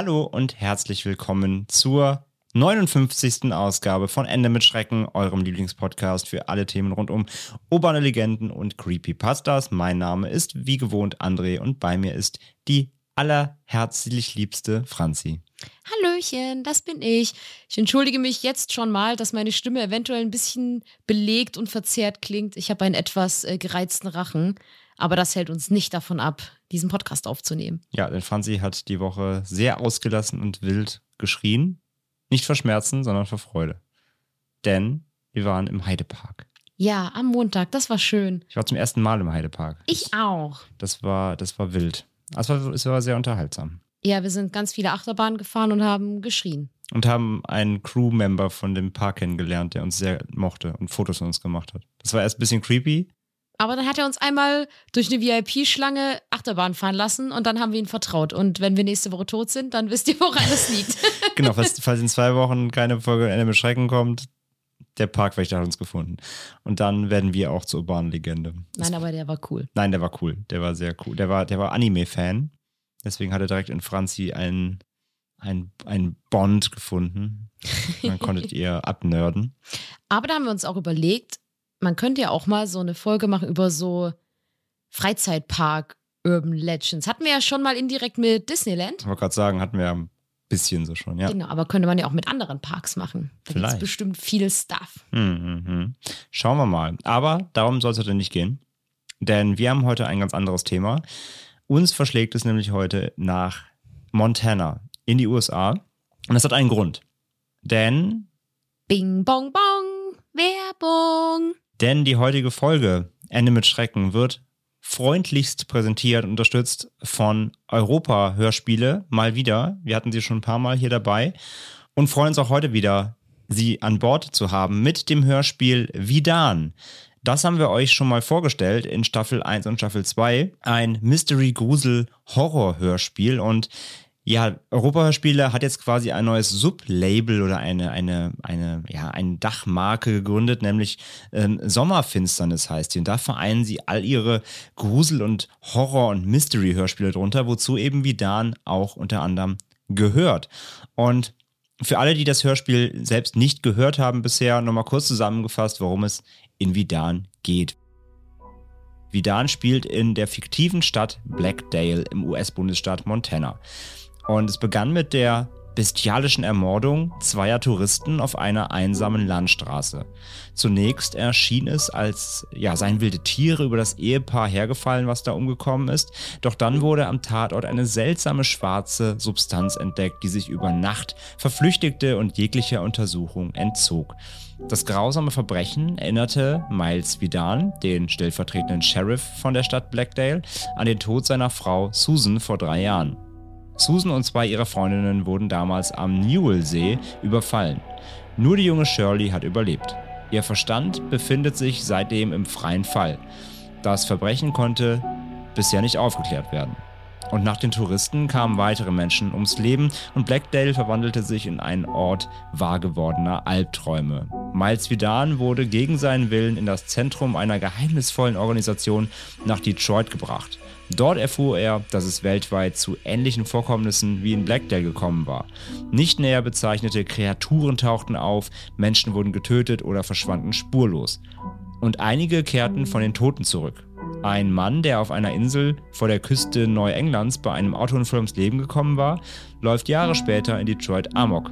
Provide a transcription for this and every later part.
Hallo und herzlich willkommen zur 59. Ausgabe von Ende mit Schrecken, eurem Lieblingspodcast für alle Themen rund um urbane Legenden und Creepypastas. Mein Name ist wie gewohnt André und bei mir ist die allerherzlich liebste Franzi. Hallöchen, das bin ich. Ich entschuldige mich jetzt schon mal, dass meine Stimme eventuell ein bisschen belegt und verzerrt klingt. Ich habe einen etwas äh, gereizten Rachen, aber das hält uns nicht davon ab, diesen Podcast aufzunehmen. Ja, denn Franzi hat die Woche sehr ausgelassen und wild geschrien. Nicht vor Schmerzen, sondern vor Freude. Denn wir waren im Heidepark. Ja, am Montag, das war schön. Ich war zum ersten Mal im Heidepark. Ich auch. Das war, das war wild. Es war, es war sehr unterhaltsam. Ja, wir sind ganz viele Achterbahnen gefahren und haben geschrien. Und haben einen Crewmember von dem Park kennengelernt, der uns sehr mochte und Fotos von uns gemacht hat. Das war erst ein bisschen creepy. Aber dann hat er uns einmal durch eine VIP-Schlange Achterbahn fahren lassen und dann haben wir ihn vertraut. Und wenn wir nächste Woche tot sind, dann wisst ihr, woran es liegt. Genau, falls, falls in zwei Wochen keine Folge Ende mit Schrecken kommt, der Parkwächter hat uns gefunden. Und dann werden wir auch zur urbanen Legende. Nein, aber der war cool. Nein, der war cool. Der war sehr cool. Der war, der war Anime-Fan. Deswegen hat er direkt in Franzi einen, einen, einen Bond gefunden. Dann konntet ihr abnörden. Aber da haben wir uns auch überlegt, man könnte ja auch mal so eine Folge machen über so Freizeitpark Urban Legends. Hatten wir ja schon mal indirekt mit Disneyland. Ich wollte gerade sagen, hatten wir ja ein bisschen so schon, ja. Genau, aber könnte man ja auch mit anderen Parks machen. Da gibt es Vielleicht. bestimmt viel Stuff. Hm, hm, hm. Schauen wir mal. Aber darum soll es heute nicht gehen. Denn wir haben heute ein ganz anderes Thema. Uns verschlägt es nämlich heute nach Montana in die USA. Und das hat einen Grund. Denn, Bing, bong, bong. Werbung. Denn die heutige Folge Ende mit Schrecken wird freundlichst präsentiert unterstützt von Europa Hörspiele mal wieder. Wir hatten sie schon ein paar Mal hier dabei und freuen uns auch heute wieder, sie an Bord zu haben mit dem Hörspiel Vidan. Das haben wir euch schon mal vorgestellt in Staffel 1 und Staffel 2. Ein Mystery-Grusel-Horror-Hörspiel und ja, Europa-Hörspiele hat jetzt quasi ein neues Sublabel oder eine, eine, eine, ja, eine Dachmarke gegründet, nämlich ähm, Sommerfinsternis heißt die. Und da vereinen sie all ihre Grusel- und Horror- und Mystery-Hörspiele drunter, wozu eben Vidan auch unter anderem gehört. Und für alle, die das Hörspiel selbst nicht gehört haben bisher, nochmal kurz zusammengefasst, worum es in Vidan geht. Vidan spielt in der fiktiven Stadt Blackdale im US-Bundesstaat Montana. Und es begann mit der bestialischen Ermordung zweier Touristen auf einer einsamen Landstraße. Zunächst erschien es, als ja, seien wilde Tiere über das Ehepaar hergefallen, was da umgekommen ist. Doch dann wurde am Tatort eine seltsame schwarze Substanz entdeckt, die sich über Nacht verflüchtigte und jeglicher Untersuchung entzog. Das grausame Verbrechen erinnerte Miles Vidan, den stellvertretenden Sheriff von der Stadt Blackdale, an den Tod seiner Frau Susan vor drei Jahren. Susan und zwei ihrer Freundinnen wurden damals am Newell-See überfallen. Nur die junge Shirley hat überlebt. Ihr Verstand befindet sich seitdem im freien Fall. Das Verbrechen konnte bisher nicht aufgeklärt werden. Und nach den Touristen kamen weitere Menschen ums Leben und Blackdale verwandelte sich in einen Ort wahr gewordener Albträume. Miles Vidan wurde gegen seinen Willen in das Zentrum einer geheimnisvollen Organisation nach Detroit gebracht. Dort erfuhr er, dass es weltweit zu ähnlichen Vorkommnissen wie in Blackdale gekommen war. Nicht näher bezeichnete Kreaturen tauchten auf, Menschen wurden getötet oder verschwanden spurlos. Und einige kehrten von den Toten zurück. Ein Mann, der auf einer Insel vor der Küste Neuenglands bei einem Autounfall ums Leben gekommen war, läuft Jahre später in Detroit amok.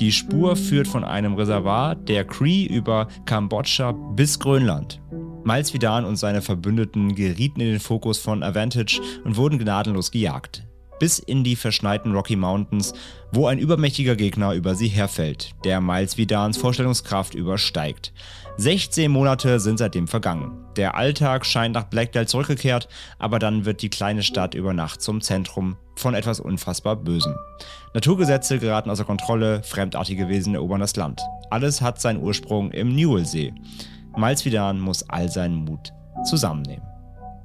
Die Spur führt von einem Reservoir der Cree über Kambodscha bis Grönland. Miles Vidan und seine Verbündeten gerieten in den Fokus von Avantage und wurden gnadenlos gejagt. bis in die verschneiten Rocky Mountains, wo ein übermächtiger Gegner über sie herfällt, der Miles Vidans Vorstellungskraft übersteigt. 16 Monate sind seitdem vergangen. Der Alltag scheint nach Blackdale zurückgekehrt, aber dann wird die kleine Stadt über Nacht zum Zentrum von etwas unfassbar Bösem. Naturgesetze geraten außer Kontrolle, fremdartige Wesen erobern das Land. Alles hat seinen Ursprung im Newellsee. Miles Vidan muss all seinen Mut zusammennehmen.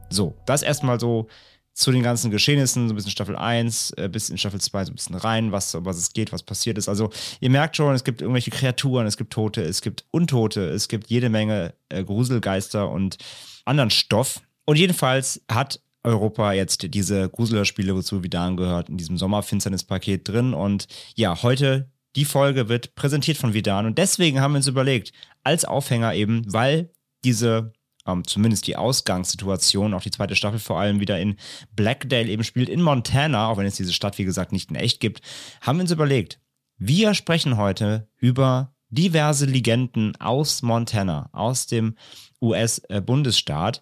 So, das erstmal so zu den ganzen Geschehnissen, so ein bisschen Staffel 1 äh, bis in Staffel 2 so ein bisschen rein, was, was es geht, was passiert ist. Also ihr merkt schon, es gibt irgendwelche Kreaturen, es gibt Tote, es gibt Untote, es gibt jede Menge äh, Gruselgeister und anderen Stoff. Und jedenfalls hat Europa jetzt diese Gruselspiele, wozu Vidan gehört, in diesem Sommerfinsternis-Paket drin. Und ja, heute die Folge wird präsentiert von Vidan. Und deswegen haben wir uns überlegt, als Aufhänger eben, weil diese ähm, zumindest die Ausgangssituation, auch die zweite Staffel vor allem wieder in Blackdale eben spielt, in Montana, auch wenn es diese Stadt, wie gesagt, nicht in echt gibt, haben wir uns überlegt, wir sprechen heute über diverse Legenden aus Montana, aus dem US-Bundesstaat.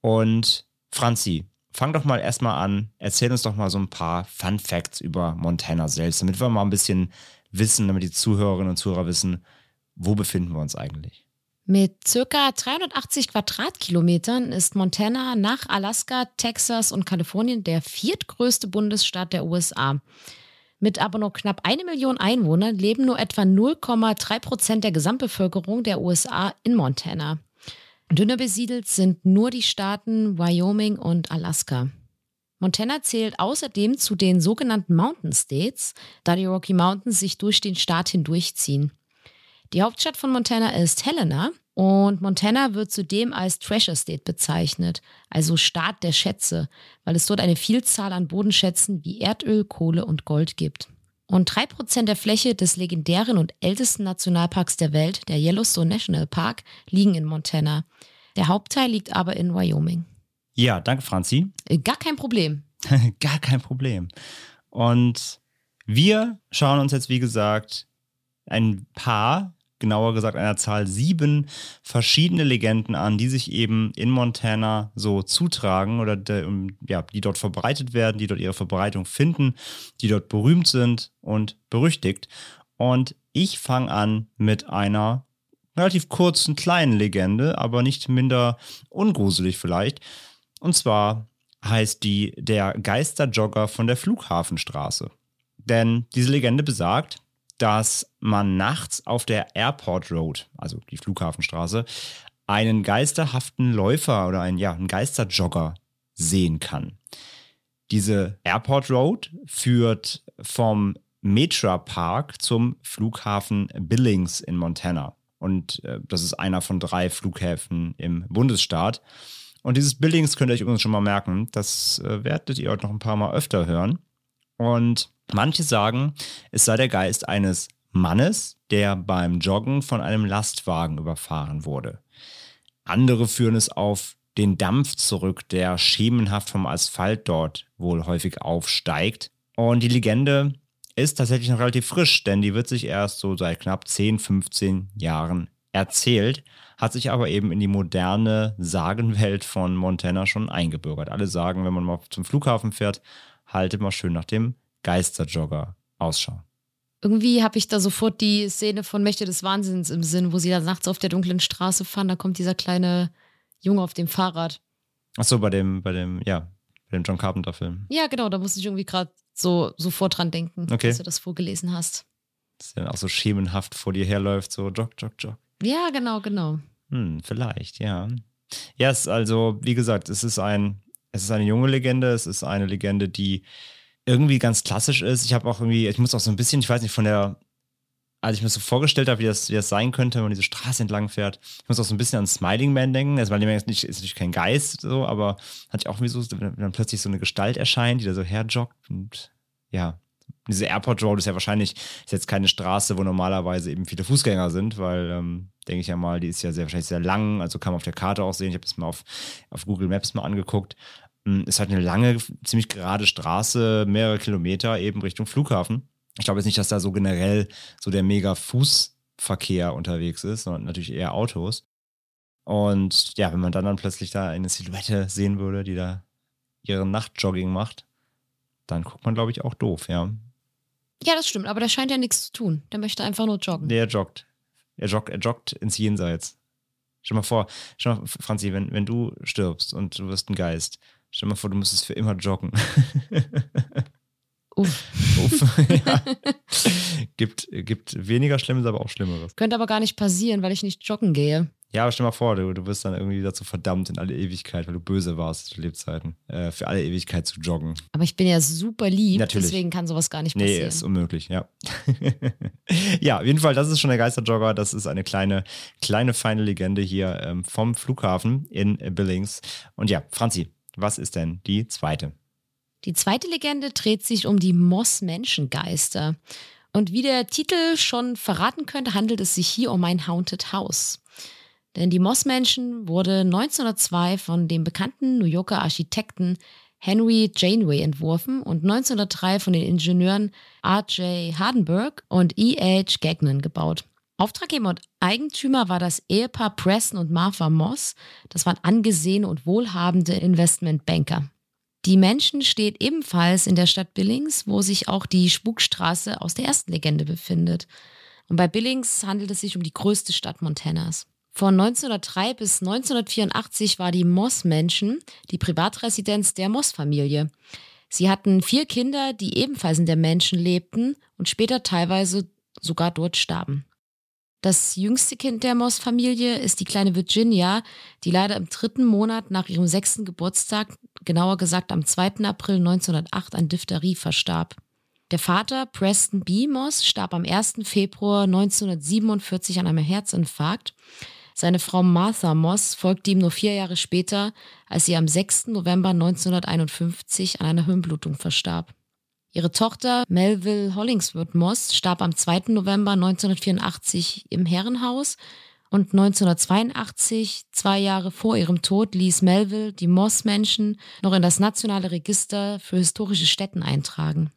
Und Franzi, fang doch mal erstmal an, erzähl uns doch mal so ein paar Fun Facts über Montana selbst, damit wir mal ein bisschen wissen, damit die Zuhörerinnen und Zuhörer wissen, wo befinden wir uns eigentlich. Mit circa 380 Quadratkilometern ist Montana nach Alaska, Texas und Kalifornien der viertgrößte Bundesstaat der USA. Mit aber nur knapp eine Million Einwohnern leben nur etwa 0,3 Prozent der Gesamtbevölkerung der USA in Montana. Dünner besiedelt sind nur die Staaten Wyoming und Alaska. Montana zählt außerdem zu den sogenannten Mountain States, da die Rocky Mountains sich durch den Staat hindurchziehen. Die Hauptstadt von Montana ist Helena und Montana wird zudem als Treasure State bezeichnet, also Staat der Schätze, weil es dort eine Vielzahl an Bodenschätzen wie Erdöl, Kohle und Gold gibt. Und drei Prozent der Fläche des legendären und ältesten Nationalparks der Welt, der Yellowstone National Park, liegen in Montana. Der Hauptteil liegt aber in Wyoming. Ja, danke, Franzi. Äh, gar kein Problem. Gar kein Problem. Und wir schauen uns jetzt, wie gesagt, ein paar genauer gesagt einer Zahl sieben verschiedene Legenden an, die sich eben in Montana so zutragen oder de, ja, die dort verbreitet werden, die dort ihre Verbreitung finden, die dort berühmt sind und berüchtigt. Und ich fange an mit einer relativ kurzen, kleinen Legende, aber nicht minder ungruselig vielleicht. Und zwar heißt die der Geisterjogger von der Flughafenstraße. Denn diese Legende besagt, dass man nachts auf der Airport Road, also die Flughafenstraße, einen geisterhaften Läufer oder einen, ja, einen Geisterjogger sehen kann. Diese Airport Road führt vom Metra Park zum Flughafen Billings in Montana. Und äh, das ist einer von drei Flughäfen im Bundesstaat. Und dieses Billings könnt ihr euch übrigens schon mal merken. Das äh, werdet ihr heute noch ein paar Mal öfter hören. Und Manche sagen, es sei der Geist eines Mannes, der beim Joggen von einem Lastwagen überfahren wurde. Andere führen es auf den Dampf zurück, der schemenhaft vom Asphalt dort wohl häufig aufsteigt. Und die Legende ist tatsächlich noch relativ frisch, denn die wird sich erst so seit knapp 10, 15 Jahren erzählt, hat sich aber eben in die moderne Sagenwelt von Montana schon eingebürgert. Alle sagen, wenn man mal zum Flughafen fährt, haltet mal schön nach dem Geisterjogger ausschauen. Irgendwie habe ich da sofort die Szene von Mächte des Wahnsinns im Sinn, wo sie da nachts auf der dunklen Straße fahren, da kommt dieser kleine Junge auf dem Fahrrad. Ach so, bei dem, bei dem, ja, bei dem John Carpenter-Film. Ja, genau, da musste ich irgendwie gerade so sofort dran denken, okay. als du das vorgelesen hast. Dass er auch so schemenhaft vor dir herläuft, so jog, jog, jog. Ja, genau, genau. Hm, vielleicht, ja. Ja, es ist also, wie gesagt, es ist ein, es ist eine junge Legende, es ist eine Legende, die irgendwie ganz klassisch ist. Ich habe auch irgendwie, ich muss auch so ein bisschen, ich weiß nicht, von der, als ich mir so vorgestellt habe, wie das, wie das sein könnte, wenn man diese Straße entlang fährt, ich muss auch so ein bisschen an Smiling Man denken. Also, Smiling Man ist, nicht, ist natürlich kein Geist, so, aber hat ich auch wie so, wenn dann plötzlich so eine Gestalt erscheint, die da so herjoggt und ja. Diese Airport Road ist ja wahrscheinlich ist jetzt keine Straße, wo normalerweise eben viele Fußgänger sind, weil, ähm, denke ich ja mal, die ist ja sehr wahrscheinlich sehr lang, also kann man auf der Karte auch sehen. Ich habe das mal auf, auf Google Maps mal angeguckt. Ist halt eine lange, ziemlich gerade Straße, mehrere Kilometer eben Richtung Flughafen. Ich glaube jetzt nicht, dass da so generell so der mega Fußverkehr unterwegs ist, sondern natürlich eher Autos. Und ja, wenn man dann, dann plötzlich da eine Silhouette sehen würde, die da ihren Nachtjogging macht, dann guckt man, glaube ich, auch doof, ja. Ja, das stimmt, aber der scheint ja nichts zu tun. Der möchte einfach nur joggen. Der joggt. Er joggt, er joggt ins Jenseits. Stell mal vor, stell mal, Franzi, wenn, wenn du stirbst und du wirst ein Geist, stell mal vor, du müsstest für immer joggen. Uff. Uff. ja. gibt, gibt weniger Schlimmes, aber auch Schlimmeres. Könnte aber gar nicht passieren, weil ich nicht joggen gehe. Ja, aber stell mal vor, du, du wirst dann irgendwie dazu verdammt in alle Ewigkeit, weil du böse warst zu Lebzeiten, äh, für alle Ewigkeit zu joggen. Aber ich bin ja super lieb, Natürlich. deswegen kann sowas gar nicht Nee, passieren. ist unmöglich, ja. ja, auf jeden Fall, das ist schon der Geisterjogger. Das ist eine kleine, kleine, feine Legende hier ähm, vom Flughafen in Billings. Und ja, Franzi, was ist denn die zweite? Die zweite Legende dreht sich um die Moss-Menschengeister. Und wie der Titel schon verraten könnte, handelt es sich hier um ein Haunted House. Denn die Moss-Menschen wurde 1902 von dem bekannten New Yorker Architekten Henry Janeway entworfen und 1903 von den Ingenieuren R.J. Hardenberg und E.H. Gagnon gebaut. Auftraggeber und Eigentümer war das Ehepaar Preston und Martha Moss. Das waren angesehene und wohlhabende Investmentbanker. Die Menschen steht ebenfalls in der Stadt Billings, wo sich auch die Spukstraße aus der ersten Legende befindet. Und bei Billings handelt es sich um die größte Stadt Montanas. Von 1903 bis 1984 war die Moss-Menschen die Privatresidenz der Moss-Familie. Sie hatten vier Kinder, die ebenfalls in der Menschen lebten und später teilweise sogar dort starben. Das jüngste Kind der Moss-Familie ist die kleine Virginia, die leider im dritten Monat nach ihrem sechsten Geburtstag, genauer gesagt am 2. April 1908, an Diphtherie verstarb. Der Vater, Preston B. Moss, starb am 1. Februar 1947 an einem Herzinfarkt. Seine Frau Martha Moss folgte ihm nur vier Jahre später, als sie am 6. November 1951 an einer Hirnblutung verstarb. Ihre Tochter Melville Hollingsworth Moss starb am 2. November 1984 im Herrenhaus und 1982, zwei Jahre vor ihrem Tod, ließ Melville die Moss-Menschen noch in das Nationale Register für historische Stätten eintragen.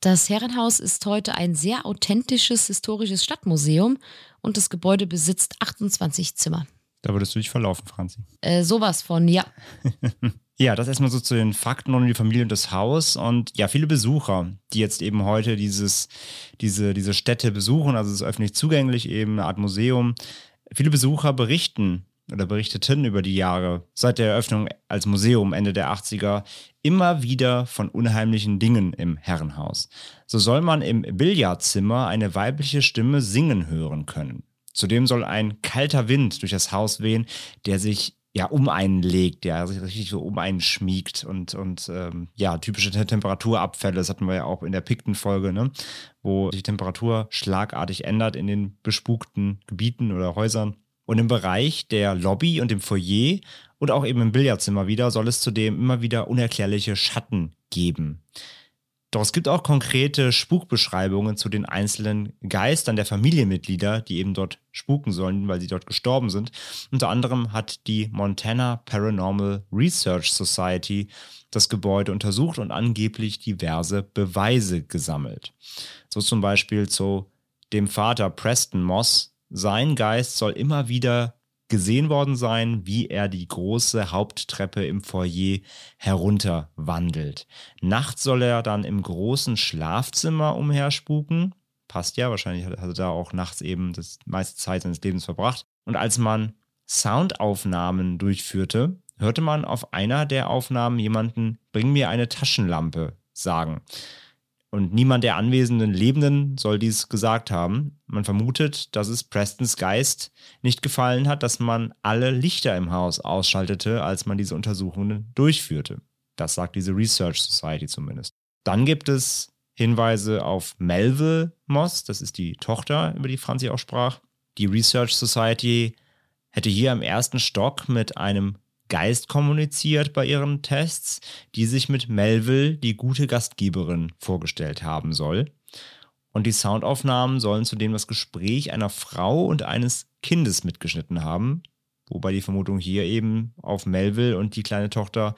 Das Herrenhaus ist heute ein sehr authentisches historisches Stadtmuseum und das Gebäude besitzt 28 Zimmer. Da würdest du dich verlaufen, Franzi. Äh, sowas von, ja. Ja, das erstmal so zu den Fakten und die Familie und das Haus. Und ja, viele Besucher, die jetzt eben heute dieses, diese, diese Städte besuchen, also es ist öffentlich zugänglich, eben eine Art Museum. Viele Besucher berichten oder berichteten über die Jahre seit der Eröffnung als Museum Ende der 80er immer wieder von unheimlichen Dingen im Herrenhaus. So soll man im Billardzimmer eine weibliche Stimme singen hören können. Zudem soll ein kalter Wind durch das Haus wehen, der sich ja um einen legt, der sich richtig so um einen schmiegt und, und ähm, ja, typische Te- Temperaturabfälle, das hatten wir ja auch in der Pikten-Folge, ne? wo die Temperatur schlagartig ändert in den bespukten Gebieten oder Häusern. Und im Bereich der Lobby und dem Foyer und auch eben im Billardzimmer wieder soll es zudem immer wieder unerklärliche Schatten geben. Doch es gibt auch konkrete Spukbeschreibungen zu den einzelnen Geistern der Familienmitglieder, die eben dort spuken sollen, weil sie dort gestorben sind. Unter anderem hat die Montana Paranormal Research Society das Gebäude untersucht und angeblich diverse Beweise gesammelt. So zum Beispiel zu dem Vater Preston Moss. Sein Geist soll immer wieder gesehen worden sein, wie er die große Haupttreppe im Foyer herunterwandelt. Nachts soll er dann im großen Schlafzimmer umherspuken. Passt ja, wahrscheinlich hat er da auch nachts eben das meiste Zeit seines Lebens verbracht. Und als man Soundaufnahmen durchführte, hörte man auf einer der Aufnahmen jemanden, bring mir eine Taschenlampe, sagen. Und niemand der anwesenden Lebenden soll dies gesagt haben. Man vermutet, dass es Prestons Geist nicht gefallen hat, dass man alle Lichter im Haus ausschaltete, als man diese Untersuchungen durchführte. Das sagt diese Research Society zumindest. Dann gibt es Hinweise auf Melville Moss, das ist die Tochter, über die Franzi auch sprach. Die Research Society hätte hier im ersten Stock mit einem Geist kommuniziert bei ihren Tests, die sich mit Melville, die gute Gastgeberin, vorgestellt haben soll. Und die Soundaufnahmen sollen zudem das Gespräch einer Frau und eines Kindes mitgeschnitten haben, wobei die Vermutung hier eben auf Melville und die kleine Tochter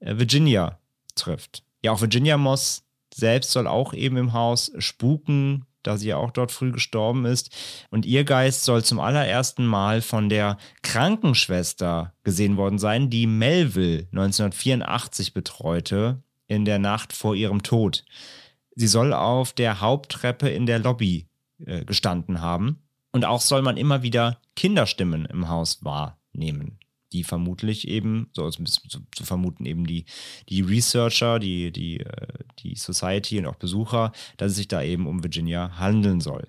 äh, Virginia trifft. Ja, auch Virginia Moss selbst soll auch eben im Haus spuken, da sie ja auch dort früh gestorben ist. Und ihr Geist soll zum allerersten Mal von der Krankenschwester gesehen worden sein, die Melville 1984 betreute, in der Nacht vor ihrem Tod. Sie soll auf der Haupttreppe in der Lobby äh, gestanden haben. Und auch soll man immer wieder Kinderstimmen im Haus wahrnehmen, die vermutlich eben, so zu, zu vermuten, eben die, die Researcher, die, die, äh, die Society und auch Besucher, dass es sich da eben um Virginia handeln soll.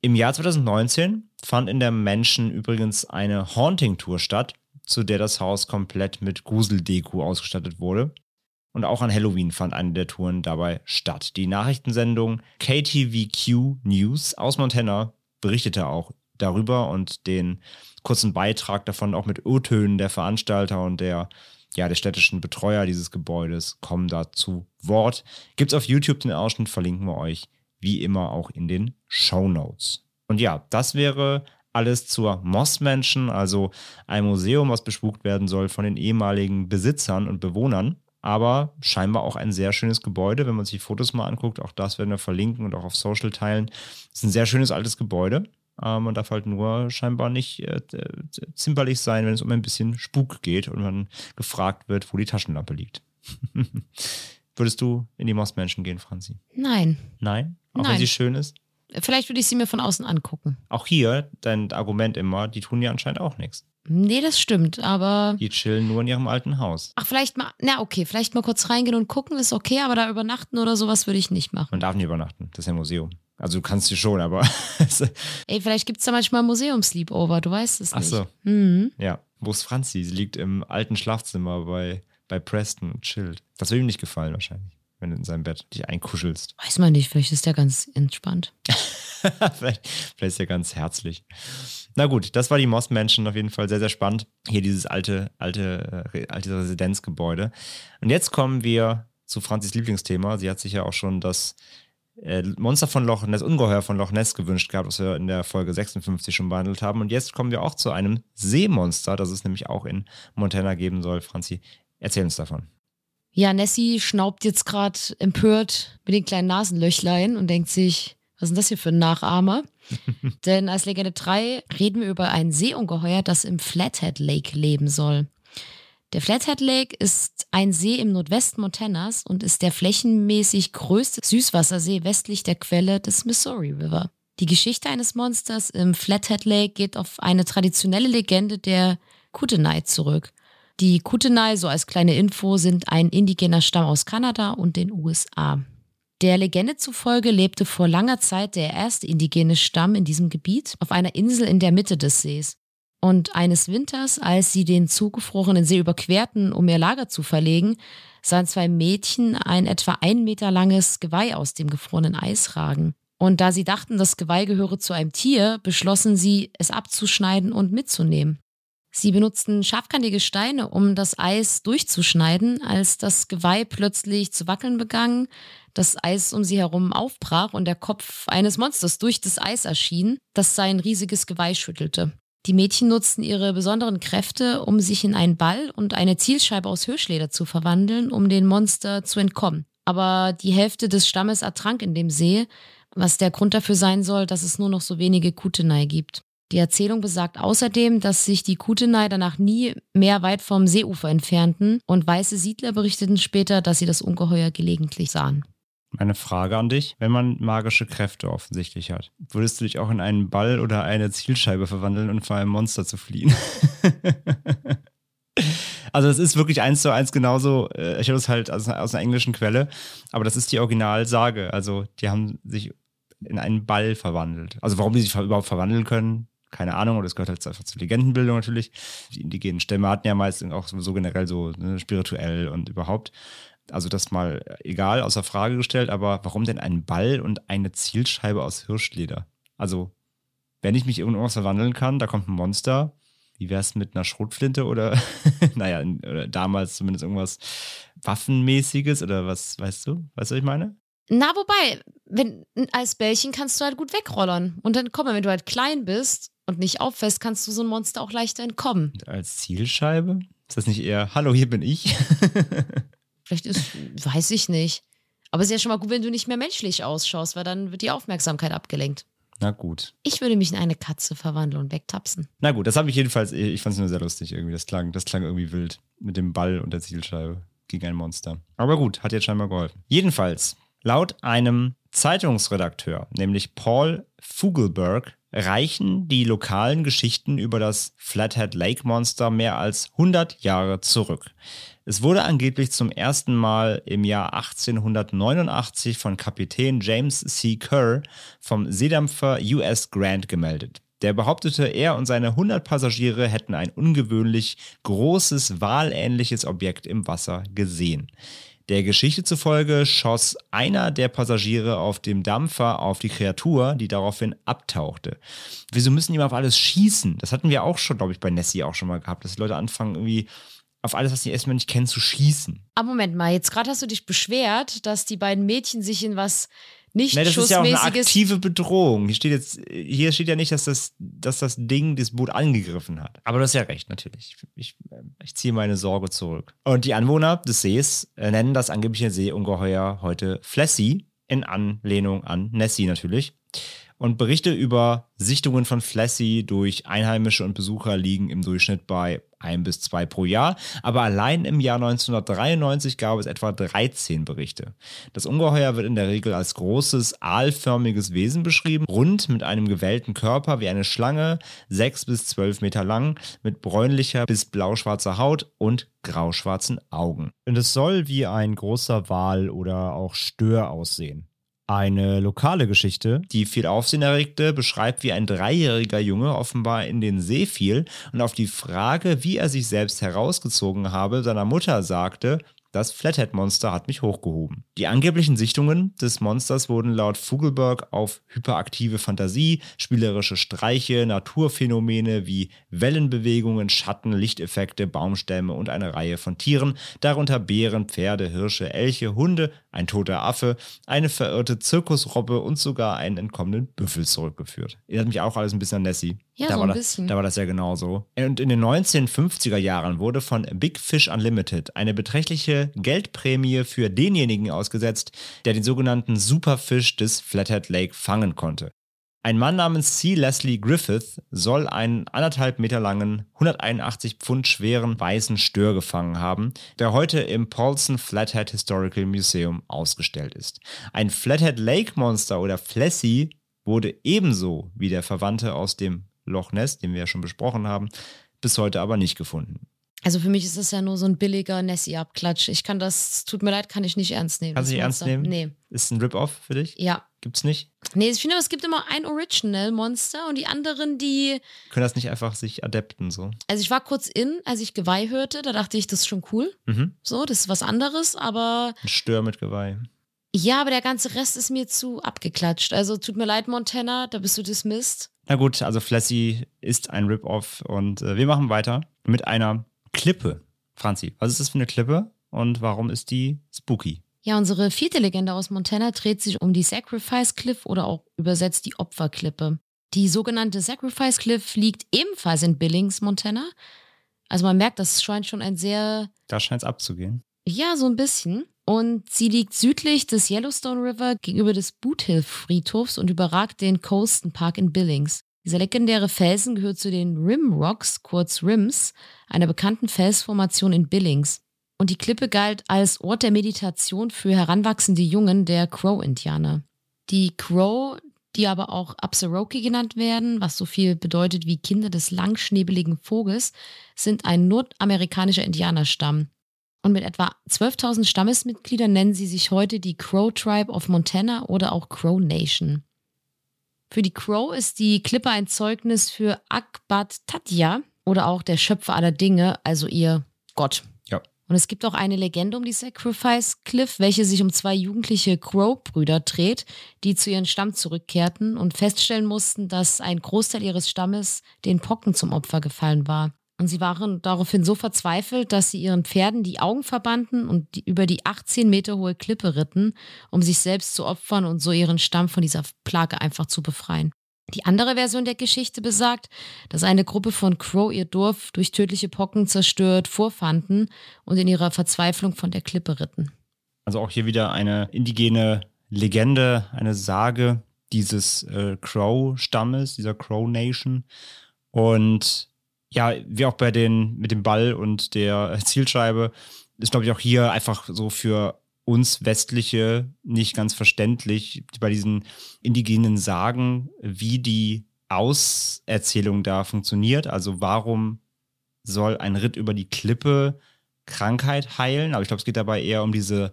Im Jahr 2019 fand in der Mansion übrigens eine Haunting-Tour statt, zu der das Haus komplett mit Gruseldeko ausgestattet wurde. Und auch an Halloween fand eine der Touren dabei statt. Die Nachrichtensendung KTVQ News aus Montana berichtete auch darüber und den kurzen Beitrag davon auch mit O-Tönen der Veranstalter und der, ja, der städtischen Betreuer dieses Gebäudes kommen da zu Wort. Gibt's auf YouTube den Ausschnitt, verlinken wir euch wie immer auch in den Show Notes. Und ja, das wäre alles zur Moss Mansion, also ein Museum, was bespukt werden soll von den ehemaligen Besitzern und Bewohnern. Aber scheinbar auch ein sehr schönes Gebäude, wenn man sich die Fotos mal anguckt. Auch das werden wir verlinken und auch auf Social teilen. Es ist ein sehr schönes altes Gebäude. Äh, man darf halt nur scheinbar nicht äh, zimperlich sein, wenn es um ein bisschen Spuk geht und man gefragt wird, wo die Taschenlampe liegt. Würdest du in die Moss Mansion gehen, Franzi? Nein. Nein? Auch Nein. wenn sie schön ist? Vielleicht würde ich sie mir von außen angucken. Auch hier, dein Argument immer, die tun ja anscheinend auch nichts. Nee, das stimmt, aber. Die chillen nur in ihrem alten Haus. Ach, vielleicht mal, na okay, vielleicht mal kurz reingehen und gucken, ist okay, aber da übernachten oder sowas würde ich nicht machen. Man darf nicht übernachten, das ist ja ein Museum. Also du kannst hier schon, aber. Ey, vielleicht gibt es da manchmal Museum-Sleepover, du weißt es Ach nicht. so. Mhm. ja. Wo ist Franzi? Sie liegt im alten Schlafzimmer bei, bei Preston und chillt. Das würde ihm nicht gefallen wahrscheinlich, wenn du in seinem Bett dich einkuschelst. Weiß man nicht, vielleicht ist der ganz entspannt. vielleicht, vielleicht ist er ganz herzlich. Na gut, das war die Moss Mansion auf jeden Fall sehr, sehr spannend. Hier dieses alte, alte, äh, alte Residenzgebäude. Und jetzt kommen wir zu Franzis Lieblingsthema. Sie hat sich ja auch schon das äh, Monster von Loch Ness, Ungeheuer von Loch Ness gewünscht gehabt, was wir in der Folge 56 schon behandelt haben. Und jetzt kommen wir auch zu einem Seemonster, das es nämlich auch in Montana geben soll. Franzi, erzähl uns davon. Ja, Nessie schnaubt jetzt gerade empört mit den kleinen Nasenlöchlein und denkt sich, was ist das hier für ein Nachahmer? Denn als Legende 3 reden wir über ein Seeungeheuer, das im Flathead Lake leben soll. Der Flathead Lake ist ein See im Nordwesten Montanas und ist der flächenmäßig größte Süßwassersee westlich der Quelle des Missouri River. Die Geschichte eines Monsters im Flathead Lake geht auf eine traditionelle Legende der Kootenai zurück. Die Kootenai, so als kleine Info, sind ein indigener Stamm aus Kanada und den USA. Der Legende zufolge lebte vor langer Zeit der erste indigene Stamm in diesem Gebiet auf einer Insel in der Mitte des Sees. Und eines Winters, als sie den zugefrorenen See überquerten, um ihr Lager zu verlegen, sahen zwei Mädchen ein etwa ein Meter langes Geweih aus dem gefrorenen Eis ragen. Und da sie dachten, das Geweih gehöre zu einem Tier, beschlossen sie, es abzuschneiden und mitzunehmen. Sie benutzten scharfkantige Steine, um das Eis durchzuschneiden, als das Geweih plötzlich zu wackeln begann, das Eis um sie herum aufbrach und der Kopf eines Monsters durch das Eis erschien, das sein riesiges Geweih schüttelte. Die Mädchen nutzten ihre besonderen Kräfte, um sich in einen Ball und eine Zielscheibe aus Hirschleder zu verwandeln, um dem Monster zu entkommen. Aber die Hälfte des Stammes ertrank in dem See, was der Grund dafür sein soll, dass es nur noch so wenige Kutenai gibt. Die Erzählung besagt außerdem, dass sich die Kutenai danach nie mehr weit vom Seeufer entfernten und weiße Siedler berichteten später, dass sie das Ungeheuer gelegentlich sahen. Meine Frage an dich, wenn man magische Kräfte offensichtlich hat, würdest du dich auch in einen Ball oder eine Zielscheibe verwandeln und vor einem Monster zu fliehen? also das ist wirklich eins zu eins genauso, äh, ich habe das halt aus, aus einer englischen Quelle, aber das ist die Originalsage. Also die haben sich in einen Ball verwandelt. Also warum die sich überhaupt verwandeln können, keine Ahnung, oder das gehört halt einfach zur Legendenbildung natürlich. Die indigenen Stämme hatten ja meist auch so generell so ne, spirituell und überhaupt. Also das mal egal, außer Frage gestellt, aber warum denn ein Ball und eine Zielscheibe aus Hirschleder? Also, wenn ich mich irgendwas verwandeln kann, da kommt ein Monster, wie wäre es mit einer Schrotflinte oder, naja, oder damals zumindest irgendwas Waffenmäßiges oder was, weißt du? Weißt du, was ich meine? Na, wobei, wenn als Bällchen kannst du halt gut wegrollern. Und dann komm, wenn du halt klein bist und nicht auffällst, kannst du so ein Monster auch leichter entkommen. Und als Zielscheibe? Ist das nicht eher, hallo, hier bin ich? Vielleicht ist, weiß ich nicht. Aber es ist ja schon mal gut, wenn du nicht mehr menschlich ausschaust, weil dann wird die Aufmerksamkeit abgelenkt. Na gut. Ich würde mich in eine Katze verwandeln und wegtapsen. Na gut, das habe ich jedenfalls, ich fand es nur sehr lustig irgendwie. Das klang, das klang irgendwie wild mit dem Ball und der Zielscheibe. gegen ein Monster. Aber gut, hat jetzt scheinbar geholfen. Jedenfalls, laut einem Zeitungsredakteur, nämlich Paul Fugelberg, reichen die lokalen Geschichten über das Flathead Lake Monster mehr als 100 Jahre zurück. Es wurde angeblich zum ersten Mal im Jahr 1889 von Kapitän James C. Kerr vom Seedampfer US Grant gemeldet. Der behauptete, er und seine 100 Passagiere hätten ein ungewöhnlich großes, wahlähnliches Objekt im Wasser gesehen. Der Geschichte zufolge schoss einer der Passagiere auf dem Dampfer auf die Kreatur, die daraufhin abtauchte. Wieso müssen die immer auf alles schießen? Das hatten wir auch schon, glaube ich, bei Nessie auch schon mal gehabt, dass die Leute anfangen irgendwie auf alles, was die erstmal nicht kennen, zu schießen. Aber Moment mal, jetzt gerade hast du dich beschwert, dass die beiden Mädchen sich in was nicht Nee, das ist ja auch eine aktive Bedrohung. Hier steht jetzt, hier steht ja nicht, dass das, dass das Ding das Boot angegriffen hat. Aber du hast ja recht, natürlich. Ich, ich ziehe meine Sorge zurück. Und die Anwohner des Sees äh, nennen das angebliche Seeungeheuer heute Flessie, in Anlehnung an Nessie natürlich. Und Berichte über Sichtungen von Flessie durch Einheimische und Besucher liegen im Durchschnitt bei ein bis zwei pro Jahr. Aber allein im Jahr 1993 gab es etwa 13 Berichte. Das Ungeheuer wird in der Regel als großes, aalförmiges Wesen beschrieben, rund mit einem gewellten Körper wie eine Schlange, sechs bis zwölf Meter lang, mit bräunlicher bis blauschwarzer Haut und grauschwarzen Augen. Und es soll wie ein großer Wal oder auch Stör aussehen. Eine lokale Geschichte, die viel Aufsehen erregte, beschreibt, wie ein dreijähriger Junge offenbar in den See fiel und auf die Frage, wie er sich selbst herausgezogen habe, seiner Mutter sagte, das Flathead-Monster hat mich hochgehoben. Die angeblichen Sichtungen des Monsters wurden laut Fugelberg auf hyperaktive Fantasie, spielerische Streiche, Naturphänomene wie Wellenbewegungen, Schatten, Lichteffekte, Baumstämme und eine Reihe von Tieren, darunter Bären, Pferde, Hirsche, Elche, Hunde, ein toter Affe, eine verirrte Zirkusrobbe und sogar einen entkommenen Büffel zurückgeführt. Erinnert mich auch alles ein bisschen an Nessie. Ja, da so war ein das, bisschen. Da war das ja genauso. Und in den 1950er Jahren wurde von Big Fish Unlimited eine beträchtliche Geldprämie für denjenigen ausgesetzt, der den sogenannten Superfisch des Flathead Lake fangen konnte. Ein Mann namens C. Leslie Griffith soll einen anderthalb Meter langen, 181 Pfund schweren weißen Stör gefangen haben, der heute im Paulson Flathead Historical Museum ausgestellt ist. Ein Flathead Lake Monster oder Flessie wurde ebenso wie der Verwandte aus dem Loch Ness, den wir ja schon besprochen haben, bis heute aber nicht gefunden. Also für mich ist das ja nur so ein billiger Nessie-Abklatsch. Ich kann das, tut mir leid, kann ich nicht ernst nehmen. Kannst du nicht ernst nehmen? Nee. Ist ein Rip-Off für dich? Ja. Gibt's nicht? Nee, ich finde, es gibt immer ein Original-Monster und die anderen, die. Können das nicht einfach sich adapten so? Also ich war kurz in, als ich Geweih hörte, da dachte ich, das ist schon cool. Mhm. So, das ist was anderes, aber Ein Stör mit Geweih. ja, aber der ganze Rest ist mir zu abgeklatscht. Also tut mir leid, Montana, da bist du dismissed. Na gut, also Flessie ist ein Rip-Off und äh, wir machen weiter mit einer Klippe. Franzi, was ist das für eine Klippe und warum ist die spooky? Ja, unsere vierte Legende aus Montana dreht sich um die Sacrifice Cliff oder auch übersetzt die Opferklippe. Die sogenannte Sacrifice Cliff liegt ebenfalls in Billings, Montana. Also man merkt, das scheint schon ein sehr, Da scheint es abzugehen. ja, so ein bisschen. Und sie liegt südlich des Yellowstone River gegenüber des Boot Hill Friedhofs und überragt den Coaston Park in Billings. Dieser legendäre Felsen gehört zu den Rim Rocks, kurz Rims, einer bekannten Felsformation in Billings. Und die Klippe galt als Ort der Meditation für heranwachsende Jungen der Crow-Indianer. Die Crow, die aber auch Absaroki genannt werden, was so viel bedeutet wie Kinder des langschnäbeligen Vogels, sind ein nordamerikanischer Indianerstamm. Und mit etwa 12.000 Stammesmitgliedern nennen sie sich heute die Crow Tribe of Montana oder auch Crow Nation. Für die Crow ist die Klippe ein Zeugnis für Akbat Tatya oder auch der Schöpfer aller Dinge, also ihr Gott. Ja. Und es gibt auch eine Legende um die Sacrifice Cliff, welche sich um zwei jugendliche Crow-Brüder dreht, die zu ihrem Stamm zurückkehrten und feststellen mussten, dass ein Großteil ihres Stammes den Pocken zum Opfer gefallen war. Und sie waren daraufhin so verzweifelt, dass sie ihren Pferden die Augen verbanden und die, über die 18 Meter hohe Klippe ritten, um sich selbst zu opfern und so ihren Stamm von dieser Plage einfach zu befreien. Die andere Version der Geschichte besagt, dass eine Gruppe von Crow ihr Dorf durch tödliche Pocken zerstört vorfanden und in ihrer Verzweiflung von der Klippe ritten. Also auch hier wieder eine indigene Legende, eine Sage dieses äh, Crow-Stammes, dieser Crow Nation. Und ja, wie auch bei den mit dem Ball und der Zielscheibe ist, glaube ich, auch hier einfach so für uns Westliche nicht ganz verständlich bei diesen indigenen Sagen, wie die Auserzählung da funktioniert. Also warum soll ein Ritt über die Klippe Krankheit heilen? Aber ich glaube, es geht dabei eher um diese,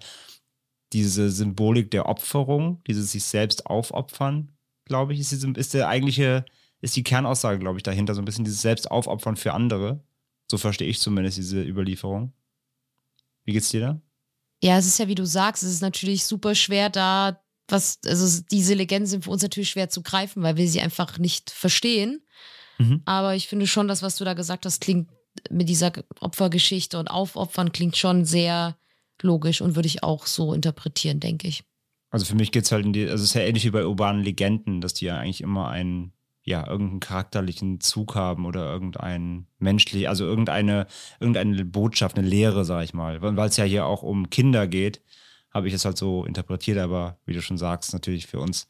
diese Symbolik der Opferung, dieses sich selbst aufopfern, glaube ich, ist, diese, ist der eigentliche, ist die Kernaussage, glaube ich, dahinter. So ein bisschen dieses Selbstaufopfern für andere. So verstehe ich zumindest diese Überlieferung. Wie geht's dir da? Ja, es ist ja, wie du sagst, es ist natürlich super schwer, da was, also diese Legenden sind für uns natürlich schwer zu greifen, weil wir sie einfach nicht verstehen. Mhm. Aber ich finde schon, das, was du da gesagt hast, klingt mit dieser Opfergeschichte und Aufopfern klingt schon sehr logisch und würde ich auch so interpretieren, denke ich. Also für mich geht es halt in die, also es ist ja ähnlich wie bei urbanen Legenden, dass die ja eigentlich immer einen, ja, irgendeinen charakterlichen Zug haben oder irgendein menschlich, also irgendeine, irgendeine Botschaft, eine Lehre, sag ich mal. Weil es ja hier auch um Kinder geht, habe ich es halt so interpretiert, aber wie du schon sagst, natürlich für uns,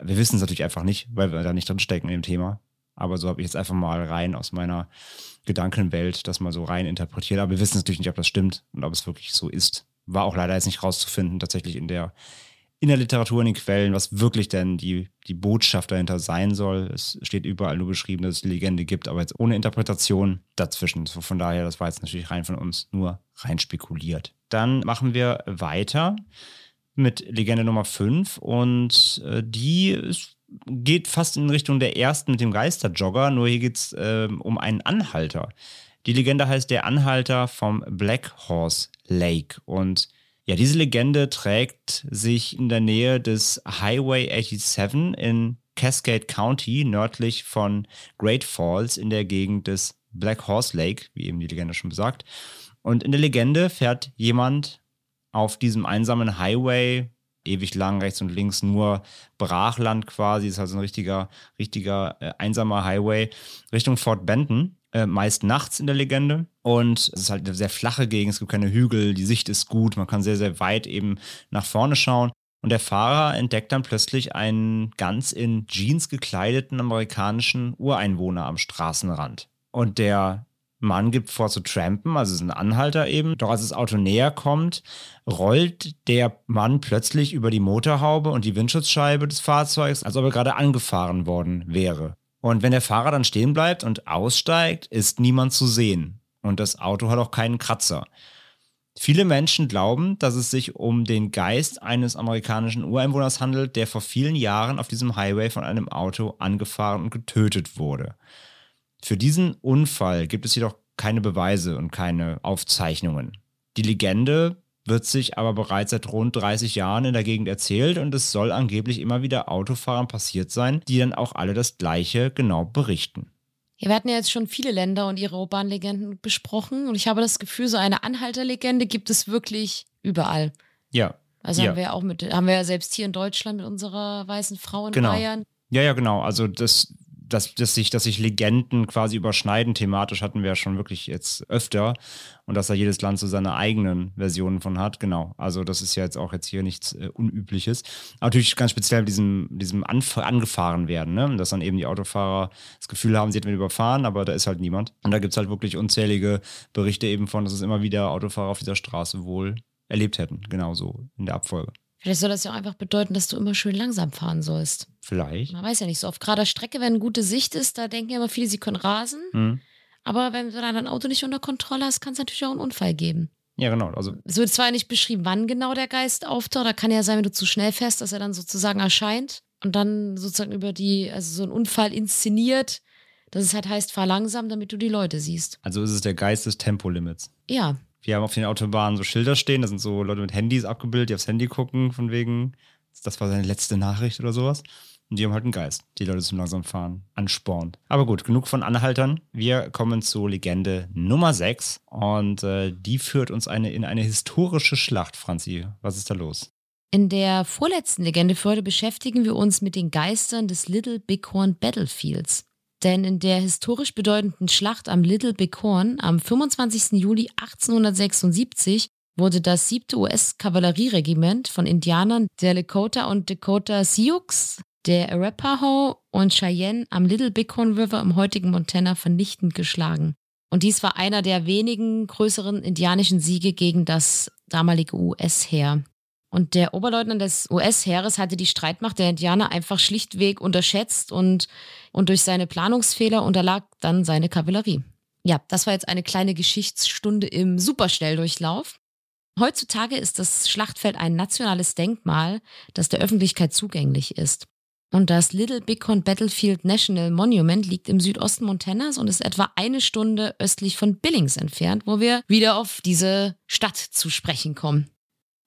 wir wissen es natürlich einfach nicht, weil wir da nicht drin stecken in dem Thema. Aber so habe ich jetzt einfach mal rein aus meiner Gedankenwelt das mal so rein interpretiert. Aber wir wissen natürlich nicht, ob das stimmt und ob es wirklich so ist. War auch leider jetzt nicht rauszufinden, tatsächlich in der, in der Literatur, in den Quellen, was wirklich denn die, die Botschaft dahinter sein soll. Es steht überall nur beschrieben, dass es die Legende gibt, aber jetzt ohne Interpretation dazwischen. Von daher, das war jetzt natürlich rein von uns nur rein spekuliert. Dann machen wir weiter mit Legende Nummer 5 und äh, die ist geht fast in Richtung der ersten mit dem Geisterjogger, nur hier geht es ähm, um einen Anhalter. Die Legende heißt der Anhalter vom Black Horse Lake. Und ja, diese Legende trägt sich in der Nähe des Highway 87 in Cascade County, nördlich von Great Falls in der Gegend des Black Horse Lake, wie eben die Legende schon besagt. Und in der Legende fährt jemand auf diesem einsamen Highway ewig lang, rechts und links nur Brachland quasi. ist also ein richtiger, richtiger äh, einsamer Highway Richtung Fort Benton. Äh, meist nachts in der Legende. Und es ist halt eine sehr flache Gegend, es gibt keine Hügel, die Sicht ist gut, man kann sehr, sehr weit eben nach vorne schauen. Und der Fahrer entdeckt dann plötzlich einen ganz in Jeans gekleideten amerikanischen Ureinwohner am Straßenrand. Und der Mann gibt vor zu trampen, also ist ein Anhalter eben. Doch als das Auto näher kommt, rollt der Mann plötzlich über die Motorhaube und die Windschutzscheibe des Fahrzeugs, als ob er gerade angefahren worden wäre. Und wenn der Fahrer dann stehen bleibt und aussteigt, ist niemand zu sehen. Und das Auto hat auch keinen Kratzer. Viele Menschen glauben, dass es sich um den Geist eines amerikanischen Ureinwohners handelt, der vor vielen Jahren auf diesem Highway von einem Auto angefahren und getötet wurde. Für diesen Unfall gibt es jedoch keine Beweise und keine Aufzeichnungen. Die Legende wird sich aber bereits seit rund 30 Jahren in der Gegend erzählt und es soll angeblich immer wieder Autofahrern passiert sein, die dann auch alle das gleiche genau berichten. Ja, wir hatten ja jetzt schon viele Länder und ihre urbanen Legenden besprochen und ich habe das Gefühl, so eine Anhalterlegende gibt es wirklich überall. Ja. Also ja. haben wir ja auch mit, haben wir ja selbst hier in Deutschland mit unserer weißen Frau in Genau. Bayern. Ja, ja, genau. Also das, dass, dass, sich, dass sich Legenden quasi überschneiden thematisch hatten wir ja schon wirklich jetzt öfter und dass da jedes Land so seine eigenen Versionen von hat, genau. Also das ist ja jetzt auch jetzt hier nichts äh, Unübliches. Aber natürlich ganz speziell mit diesem, diesem Anf angefahren werden, ne? dass dann eben die Autofahrer das Gefühl haben, sie hätten überfahren, aber da ist halt niemand. Und da gibt es halt wirklich unzählige Berichte eben von, dass es immer wieder Autofahrer auf dieser Straße wohl erlebt hätten, genauso in der Abfolge. Vielleicht soll das ja auch einfach bedeuten, dass du immer schön langsam fahren sollst. Vielleicht. Man weiß ja nicht so. Auf gerader Strecke, wenn gute Sicht ist, da denken ja immer viele, sie können rasen. Mhm. Aber wenn du dann dein Auto nicht unter Kontrolle hast, kann es natürlich auch einen Unfall geben. Ja, genau. Also Es wird zwar nicht beschrieben, wann genau der Geist auftaucht. Da kann ja sein, wenn du zu schnell fährst, dass er dann sozusagen erscheint und dann sozusagen über die, also so einen Unfall inszeniert, dass es halt heißt, fahr langsam, damit du die Leute siehst. Also ist es der Geist des Tempolimits. Ja, Wir haben auf den Autobahnen so Schilder stehen, da sind so Leute mit Handys abgebildet, die aufs Handy gucken, von wegen, das war seine letzte Nachricht oder sowas. Und die haben halt einen Geist, die Leute zum Langsamfahren anspornt. Aber gut, genug von Anhaltern. Wir kommen zu Legende Nummer 6 und äh, die führt uns eine, in eine historische Schlacht, Franzi. Was ist da los? In der vorletzten Legende für heute beschäftigen wir uns mit den Geistern des Little Bighorn Battlefields. Denn in der historisch bedeutenden Schlacht am Little Bighorn am 25. Juli 1876 wurde das 7. US-Kavallerieregiment von Indianern der Lakota und Dakota Sioux, der Arapaho und Cheyenne am Little Bighorn River im heutigen Montana vernichtend geschlagen. Und dies war einer der wenigen größeren indianischen Siege gegen das damalige US-Heer. Und der Oberleutnant des US-Heeres hatte die Streitmacht der Indianer einfach schlichtweg unterschätzt und, und durch seine Planungsfehler unterlag dann seine Kavallerie. Ja, das war jetzt eine kleine Geschichtsstunde im Superschnelldurchlauf. Heutzutage ist das Schlachtfeld ein nationales Denkmal, das der Öffentlichkeit zugänglich ist. Und das Little Bighorn Battlefield National Monument liegt im Südosten Montanas und ist etwa eine Stunde östlich von Billings entfernt, wo wir wieder auf diese Stadt zu sprechen kommen.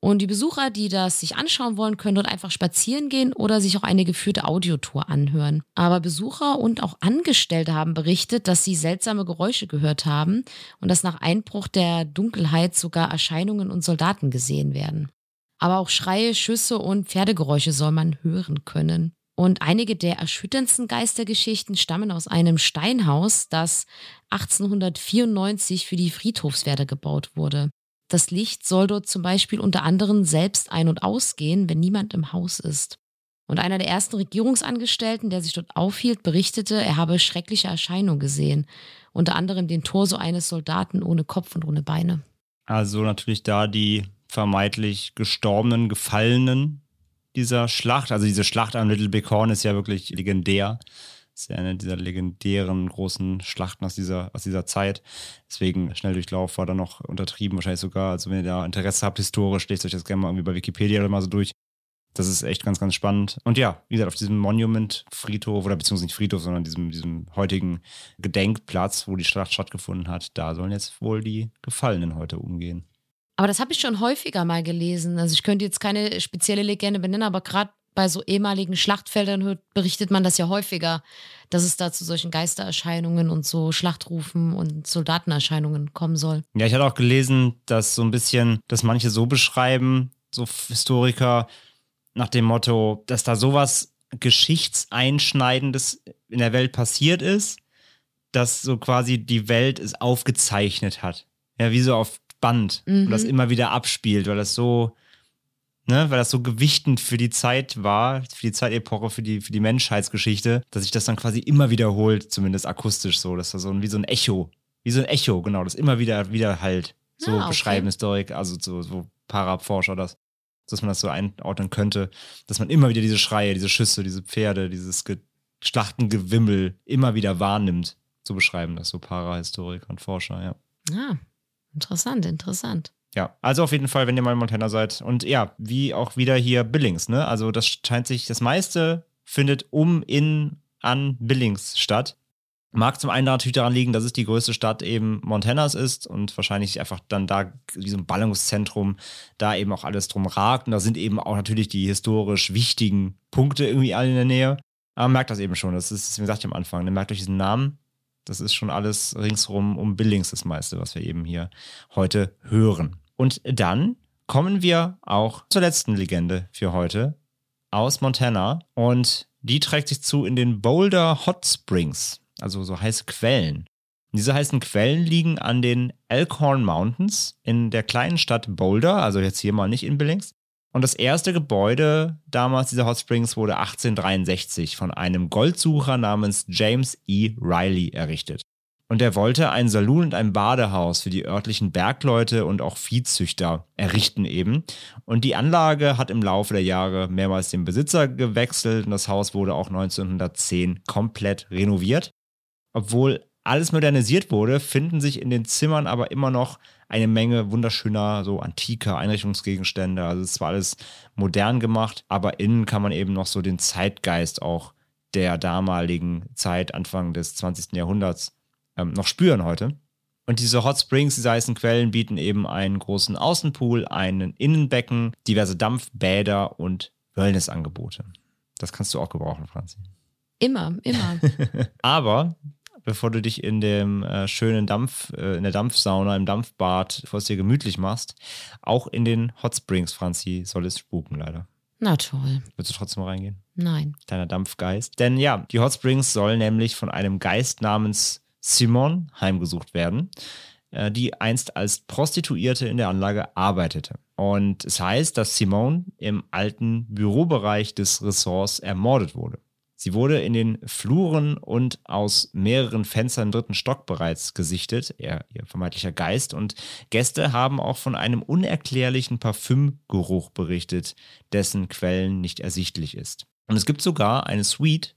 Und die Besucher, die das sich anschauen wollen, können dort einfach spazieren gehen oder sich auch eine geführte Audiotour anhören. Aber Besucher und auch Angestellte haben berichtet, dass sie seltsame Geräusche gehört haben und dass nach Einbruch der Dunkelheit sogar Erscheinungen und Soldaten gesehen werden. Aber auch Schreie, Schüsse und Pferdegeräusche soll man hören können. Und einige der erschütterndsten Geistergeschichten stammen aus einem Steinhaus, das 1894 für die Friedhofswärter gebaut wurde. Das Licht soll dort zum Beispiel unter anderem selbst ein- und ausgehen, wenn niemand im Haus ist. Und einer der ersten Regierungsangestellten, der sich dort aufhielt, berichtete, er habe schreckliche Erscheinungen gesehen, unter anderem den Torso eines Soldaten ohne Kopf und ohne Beine. Also natürlich da die vermeintlich gestorbenen, gefallenen dieser Schlacht. Also diese Schlacht am Little Big Horn ist ja wirklich legendär. Das ist ja eine dieser legendären großen Schlachten aus dieser, aus dieser Zeit. Deswegen Schnelldurchlauf war da noch untertrieben, wahrscheinlich sogar. Also wenn ihr da Interesse habt, historisch, lest euch das gerne mal irgendwie bei Wikipedia oder mal so durch. Das ist echt ganz, ganz spannend. Und ja, wie gesagt, auf diesem Monument-Friedhof, oder beziehungsweise nicht Friedhof, sondern diesem, diesem heutigen Gedenkplatz, wo die Schlacht stattgefunden hat, da sollen jetzt wohl die Gefallenen heute umgehen. Aber das habe ich schon häufiger mal gelesen. Also ich könnte jetzt keine spezielle Legende benennen, aber gerade bei so ehemaligen Schlachtfeldern hört, berichtet man das ja häufiger, dass es da zu solchen Geistererscheinungen und so Schlachtrufen und Soldatenerscheinungen kommen soll. Ja, ich hatte auch gelesen, dass so ein bisschen, dass manche so beschreiben, so Historiker, nach dem Motto, dass da sowas Geschichtseinschneidendes in der Welt passiert ist, dass so quasi die Welt es aufgezeichnet hat. Ja, wie so auf Band Mhm. und das immer wieder abspielt, weil das so, ne, weil das so gewichtend für die Zeit war, für die Zeitepoche, für die, für die Menschheitsgeschichte, dass sich das dann quasi immer wiederholt, zumindest akustisch so. Das ist so ein, wie so ein Echo. Wie so ein Echo, genau, das immer wieder, wieder halt. So Ah, okay. beschreiben Historik, also so, so Paraforscher das, dass man das so einordnen könnte, dass man immer wieder diese Schreie, diese Schüsse, diese Pferde, dieses Ge Schlachtengewimmel immer wieder wahrnimmt. So beschreiben das so Parahistoriker und Forscher, ja. Ah, interessant, interessant. Ja, also auf jeden Fall, wenn ihr mal in Montana seid. Und ja, wie auch wieder hier Billings, ne? Also das scheint sich, das meiste findet um, in, an Billings statt. Mag zum einen natürlich daran liegen, dass es die größte Stadt eben Montanas ist und wahrscheinlich einfach dann da ein Ballungszentrum da eben auch alles drum ragt. Und da sind eben auch natürlich die historisch wichtigen Punkte irgendwie alle in der Nähe. Aber man merkt das eben schon. Das ist, wie gesagt, am Anfang. Ne? Merkt euch diesen Namen. Das ist schon alles ringsrum um Billings das meiste, was wir eben hier heute hören. Und dann kommen wir auch zur letzten Legende für heute aus Montana. Und die trägt sich zu in den Boulder Hot Springs, also so heiße Quellen. Diese heißen Quellen liegen an den Elkhorn Mountains in der kleinen Stadt Boulder, also jetzt hier mal nicht in Billings. Und das erste Gebäude damals dieser Hot Springs wurde 1863 von einem Goldsucher namens James E. Riley errichtet. Und er wollte ein Saloon und ein Badehaus für die örtlichen Bergleute und auch Viehzüchter errichten eben. Und die Anlage hat im Laufe der Jahre mehrmals den Besitzer gewechselt und das Haus wurde auch 1910 komplett renoviert. Obwohl alles modernisiert wurde, finden sich in den Zimmern aber immer noch eine Menge wunderschöner, so antiker Einrichtungsgegenstände. Also es ist zwar alles modern gemacht, aber innen kann man eben noch so den Zeitgeist auch der damaligen Zeit, Anfang des 20. Jahrhunderts, ähm, noch spüren heute. Und diese Hot Springs, diese heißen Quellen, bieten eben einen großen Außenpool, einen Innenbecken, diverse Dampfbäder und Wellnessangebote. Das kannst du auch gebrauchen, Franzi. Immer, immer. Aber bevor du dich in dem äh, schönen Dampf, äh, in der Dampfsauna, im Dampfbad, bevor es dir gemütlich machst, auch in den Hot Springs, Franzi, soll es spuken, leider. Na toll. Willst du trotzdem mal reingehen? Nein. Kleiner Dampfgeist. Denn ja, die Hot Springs soll nämlich von einem Geist namens Simon heimgesucht werden, äh, die einst als Prostituierte in der Anlage arbeitete. Und es heißt, dass Simone im alten Bürobereich des Ressorts ermordet wurde. Sie wurde in den Fluren und aus mehreren Fenstern im dritten Stock bereits gesichtet, er, ihr vermeintlicher Geist. Und Gäste haben auch von einem unerklärlichen Parfümgeruch berichtet, dessen Quellen nicht ersichtlich ist. Und es gibt sogar eine Suite,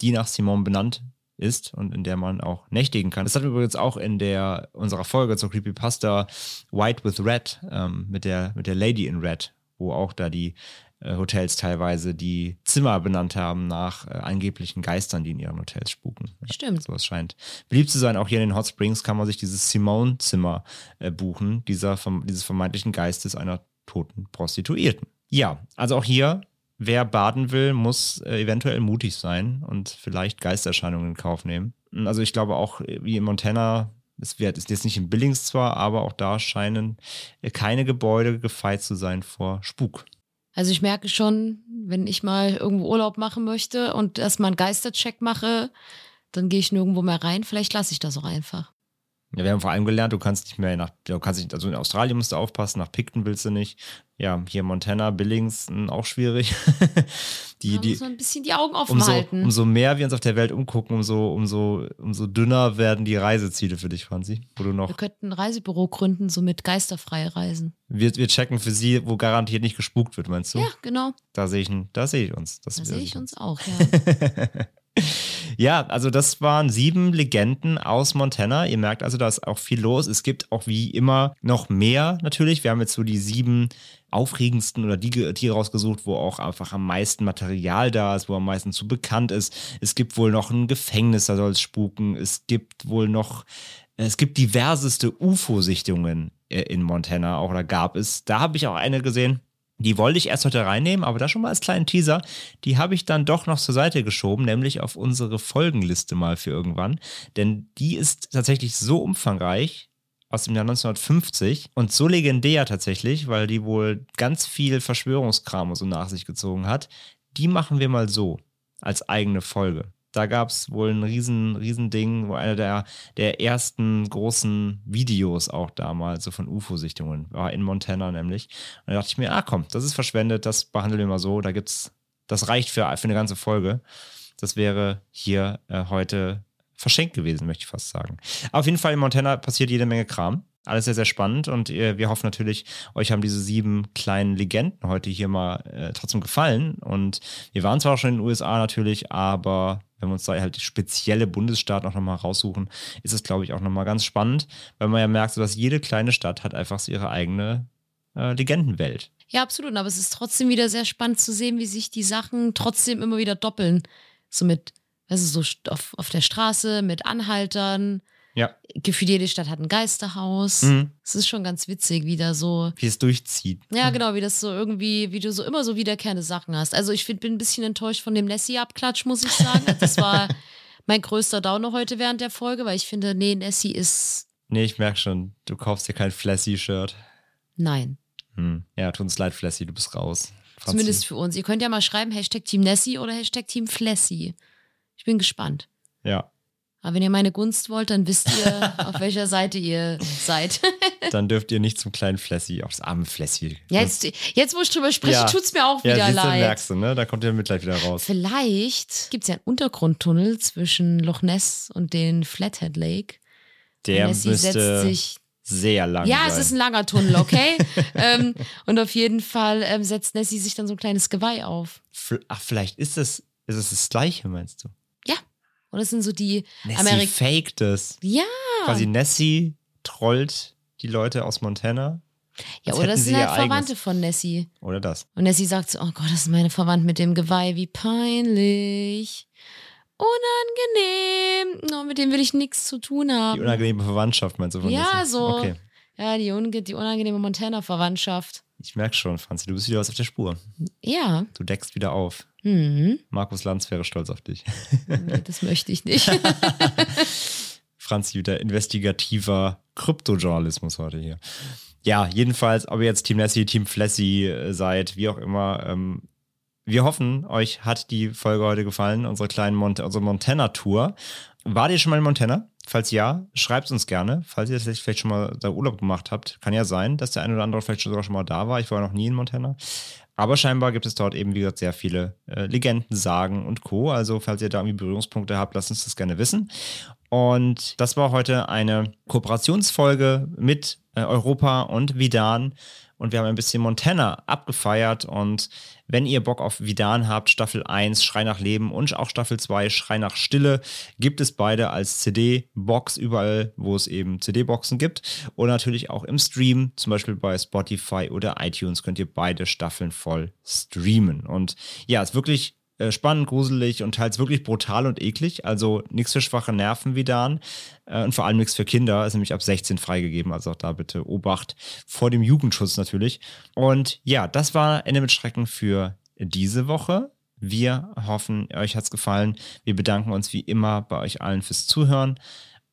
die nach Simon benannt ist und in der man auch nächtigen kann. Das hatten wir übrigens auch in der unserer Folge zur Creepypasta White with Red ähm, mit, der, mit der Lady in Red, wo auch da die äh, Hotels teilweise die Zimmer benannt haben nach äh, angeblichen Geistern, die in ihren Hotels spuken. Ja, Stimmt. Sowas scheint beliebt zu sein. Auch hier in den Hot Springs kann man sich dieses Simone-Zimmer äh, buchen, dieser, dieses vermeintlichen Geistes einer toten Prostituierten. Ja, also auch hier wer baden will, muss äh, eventuell mutig sein und vielleicht Geisterscheinungen in Kauf nehmen. Also ich glaube auch, äh, wie in Montana, es wird, ist jetzt nicht in Billings zwar, aber auch da scheinen äh, keine Gebäude gefeit zu sein vor Spuk. Also ich merke schon, wenn ich mal irgendwo Urlaub machen möchte und erstmal einen Geistercheck mache, dann gehe ich nirgendwo mehr rein. Vielleicht lasse ich das auch einfach. Ja, wir haben vor allem gelernt, du kannst nicht mehr nach, du kannst nicht, also in Australien musst du aufpassen, nach Picton willst du nicht. Ja, hier Montana, Billings, mh, auch schwierig. die, die, man ein bisschen die Augen offen umso, halten. umso mehr wir uns auf der Welt umgucken, umso, umso, umso dünner werden die Reiseziele für dich, Franzi. Wo du noch, wir könnten ein Reisebüro gründen, so mit geisterfreie Reisen. wir, wir checken für sie, wo garantiert nicht gespukt wird, meinst du? Ja, genau. Da sehe ich, da sehe ich uns. Das Da sehe ich uns auch, ja. Ja, also das waren sieben Legenden aus Montana. Ihr merkt also, da ist auch viel los. Es gibt auch wie immer noch mehr natürlich. Wir haben jetzt so die sieben aufregendsten oder die Tiere rausgesucht, wo auch einfach am meisten Material da ist, wo am meisten zu bekannt ist. Es gibt wohl noch ein Gefängnis, da soll es spuken. Es gibt wohl noch, es gibt diverseste UFO-Sichtungen äh, in Montana, auch da gab es. Da habe ich auch eine gesehen. Die wollte ich erst heute reinnehmen, aber da schon mal als kleinen Teaser, die habe ich dann doch noch zur Seite geschoben, nämlich auf unsere Folgenliste mal für irgendwann. Denn die ist tatsächlich so umfangreich aus dem Jahr 1950 und so legendär tatsächlich, weil die wohl ganz viel Verschwörungskram so nach sich gezogen hat. Die machen wir mal so als eigene Folge. Da gab es wohl ein riesen, riesen Ding, wo einer der, der ersten großen Videos auch damals, so von UFO-Sichtungen, war in Montana nämlich. Und da dachte ich mir, ah komm, das ist verschwendet, das behandeln wir mal so. Da gibt's, das reicht für, für eine ganze Folge. Das wäre hier äh, heute verschenkt gewesen, möchte ich fast sagen. Auf jeden Fall in Montana passiert jede Menge Kram. Alles sehr, sehr spannend und äh, wir hoffen natürlich, euch haben diese sieben kleinen Legenden heute hier mal äh, trotzdem gefallen. Und wir waren zwar auch schon in den USA natürlich, aber wenn wir uns da halt spezielle Bundesstaaten auch nochmal raussuchen, ist es, glaube ich, auch nochmal ganz spannend, weil man ja merkt, dass jede kleine Stadt hat einfach so ihre eigene äh, Legendenwelt. Ja, absolut. Aber es ist trotzdem wieder sehr spannend zu sehen, wie sich die Sachen trotzdem immer wieder doppeln. So mit, du, so auf, auf der Straße, mit Anhaltern. Ja. Gefühlt jede Stadt hat ein Geisterhaus. Mhm. Es ist schon ganz witzig, wie da so. Wie es durchzieht. Ja, genau, wie das so irgendwie, wie du so immer so wiederkehrende Sachen hast. Also ich find, bin ein bisschen enttäuscht von dem Nessie-Abklatsch, muss ich sagen. Das war mein größter Downer heute während der Folge, weil ich finde, nee, Nessie ist. Nee, ich merke schon, du kaufst dir kein Flashy-Shirt. Nein. Hm. Ja, tut uns leid, Flashy, du bist raus. Franzi. Zumindest für uns. Ihr könnt ja mal schreiben, Hashtag Team Nessie oder Hashtag Team Flashy. Ich bin gespannt. Ja, Aber wenn ihr meine Gunst wollt, dann wisst ihr, auf welcher Seite ihr seid. dann dürft ihr nicht zum kleinen auch das arme Flashy. Jetzt, jetzt wo ich drüber spreche, Ja. tut's mir auch ja, wieder du, leid. merkst du, ne? Da kommt der Mitleid wieder raus. Vielleicht gibt es ja einen Untergrundtunnel zwischen Loch Ness und den Flathead Lake. Der Nessie müsste setzt sich. sehr lang Ja, sein. es ist ein langer Tunnel, okay? ähm, und auf jeden Fall ähm, setzt Nessie sich dann so ein kleines Geweih auf. Ach, vielleicht ist es, ist es das Gleiche, meinst du? Und das sind so die Nessie Amerik faked es. Ja, Quasi Nessie trollt die Leute aus Montana. ja oder sie sind halt eigenes. Verwandte von Nessie. Oder das. Und Nessie sagt so, oh Gott, das ist meine Verwandte mit dem Geweih, wie peinlich. Unangenehm. Oh, mit dem will ich nichts zu tun Die haben. unangenehme Verwandtschaft, meinst du von Ja, Nessie? so. Okay. Ja, die, unge die unangenehme Montana-Verwandtschaft. Ich merke schon, Franzi, du bist wieder was auf der Spur. Ja. Du deckst wieder auf. Hm. Markus Lanz wäre stolz auf dich. Das möchte ich nicht. Franzi, wieder investigativer Kryptojournalismus heute hier. Ja, jedenfalls, ob ihr jetzt Team Nessie, Team Flashy äh, seid, wie auch immer, ähm, wir hoffen, euch hat die Folge heute gefallen, unsere kleine Mont unsere Montana-Tour. Wart ihr schon mal in Montana? Falls ja, schreibt uns gerne. Falls ihr das vielleicht schon mal da Urlaub gemacht habt, kann ja sein, dass der eine oder andere vielleicht sogar schon mal da war. Ich war noch nie in Montana. Aber scheinbar gibt es dort eben, wie gesagt, sehr viele äh, Legenden, Sagen und Co. Also, falls ihr da irgendwie Berührungspunkte habt, lasst uns das gerne wissen. Und das war heute eine Kooperationsfolge mit äh, Europa und Vidan und wir haben ein bisschen Montana abgefeiert. Und wenn ihr Bock auf Vidan habt, Staffel 1, Schrei nach Leben und auch Staffel 2, Schrei nach Stille, gibt es beide als CD-Box überall, wo es eben CD-Boxen gibt. Und natürlich auch im Stream, zum Beispiel bei Spotify oder iTunes, könnt ihr beide Staffeln voll streamen. Und ja, es ist wirklich äh, spannend, gruselig und teils wirklich brutal und eklig. Also nichts für schwache Nerven wie Dan. Äh, und vor allem nichts für Kinder. Ist nämlich ab 16 freigegeben. Also auch da bitte Obacht vor dem Jugendschutz natürlich. Und ja, das war Ende mit Schrecken für diese Woche. Wir hoffen, euch hat es gefallen. Wir bedanken uns wie immer bei euch allen fürs Zuhören.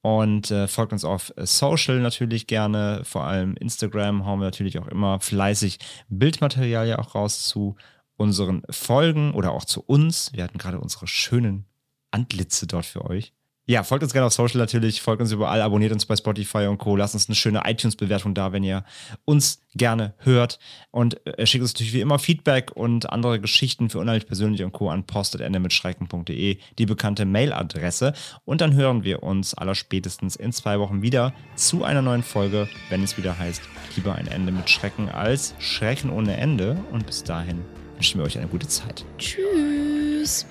Und äh, folgt uns auf Social natürlich gerne, vor allem Instagram hauen wir natürlich auch immer fleißig Bildmaterial ja auch raus zu unseren Folgen oder auch zu uns. Wir hatten gerade unsere schönen Antlitze dort für euch. Ja, folgt uns gerne auf Social natürlich, folgt uns überall, abonniert uns bei Spotify und Co. Lasst uns eine schöne iTunes-Bewertung da, wenn ihr uns gerne hört. Und äh, schickt uns natürlich wie immer Feedback und andere Geschichten für unheimlich persönlich und Co. an post.endemitschrecken.de, die bekannte Mailadresse. Und dann hören wir uns aller spätestens in zwei Wochen wieder zu einer neuen Folge, wenn es wieder heißt, lieber ein Ende mit Schrecken als Schrecken ohne Ende. Und bis dahin wünschen wir euch eine gute Zeit. Tschüss.